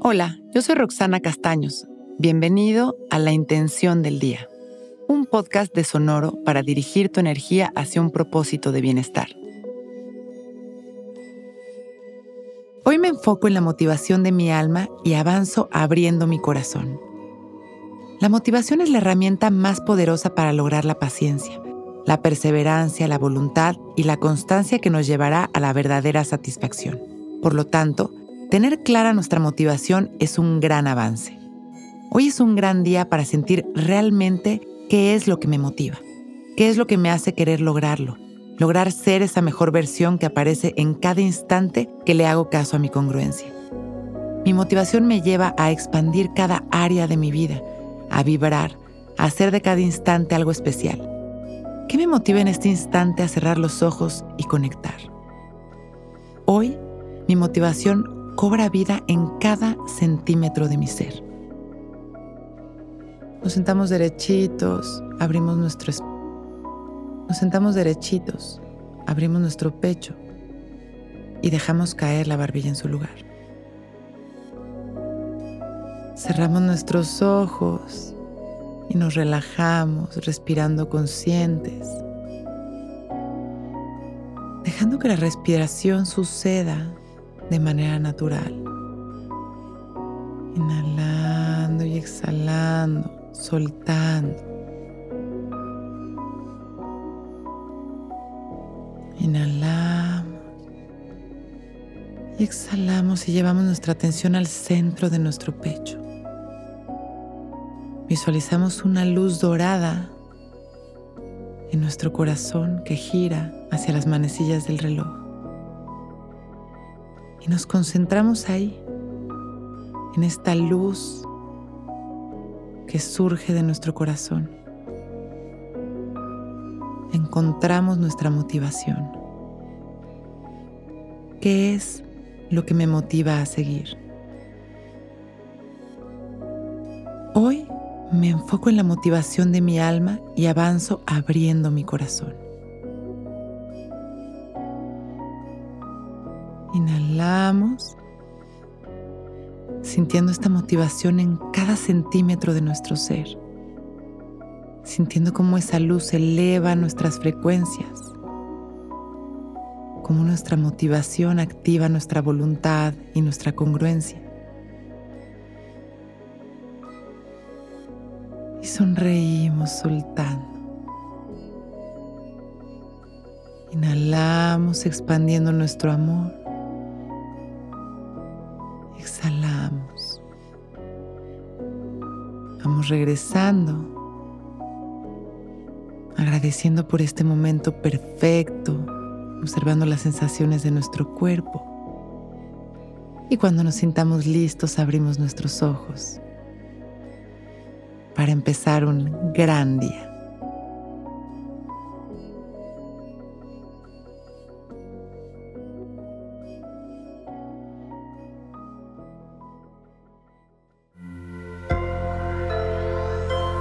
Hola, yo soy Roxana Castaños. Bienvenido a La Intención del Día, un podcast de Sonoro para dirigir tu energía hacia un propósito de bienestar. Hoy me enfoco en la motivación de mi alma y avanzo abriendo mi corazón. La motivación es la herramienta más poderosa para lograr la paciencia, la perseverancia, la voluntad y la constancia que nos llevará a la verdadera satisfacción. Por lo tanto, tener clara nuestra motivación es un gran avance. Hoy es un gran día para sentir realmente qué es lo que me motiva, qué es lo que me hace querer lograrlo, lograr ser esa mejor versión que aparece en cada instante que le hago caso a mi congruencia. Mi motivación me lleva a expandir cada área de mi vida, a vibrar, a hacer de cada instante algo especial. ¿Qué me motiva en este instante a cerrar los ojos y conectar? Hoy, mi motivación cobra vida en cada centímetro de mi ser. Nos sentamos derechitos, abrimos nuestro Nos sentamos derechitos, abrimos nuestro pecho y dejamos caer la barbilla en su lugar. Cerramos nuestros ojos y nos relajamos respirando conscientes, dejando que la respiración suceda de manera natural. Inhalando y exhalando, soltando. Inhalamos y exhalamos y llevamos nuestra atención al centro de nuestro pecho. Visualizamos una luz dorada en nuestro corazón que gira hacia las manecillas del reloj. Nos concentramos ahí, en esta luz que surge de nuestro corazón. Encontramos nuestra motivación. ¿Qué es lo que me motiva a seguir? Hoy me enfoco en la motivación de mi alma y avanzo abriendo mi corazón. Inhalamos, sintiendo esta motivación en cada centímetro de nuestro ser, sintiendo cómo esa luz eleva nuestras frecuencias, cómo nuestra motivación activa nuestra voluntad y nuestra congruencia. sonreímos soltando. Inhalamos expandiendo nuestro amor. Exhalamos. Vamos regresando. Agradeciendo por este momento perfecto, observando las sensaciones de nuestro cuerpo. Y cuando nos sintamos listos, abrimos nuestros ojos para empezar un gran día.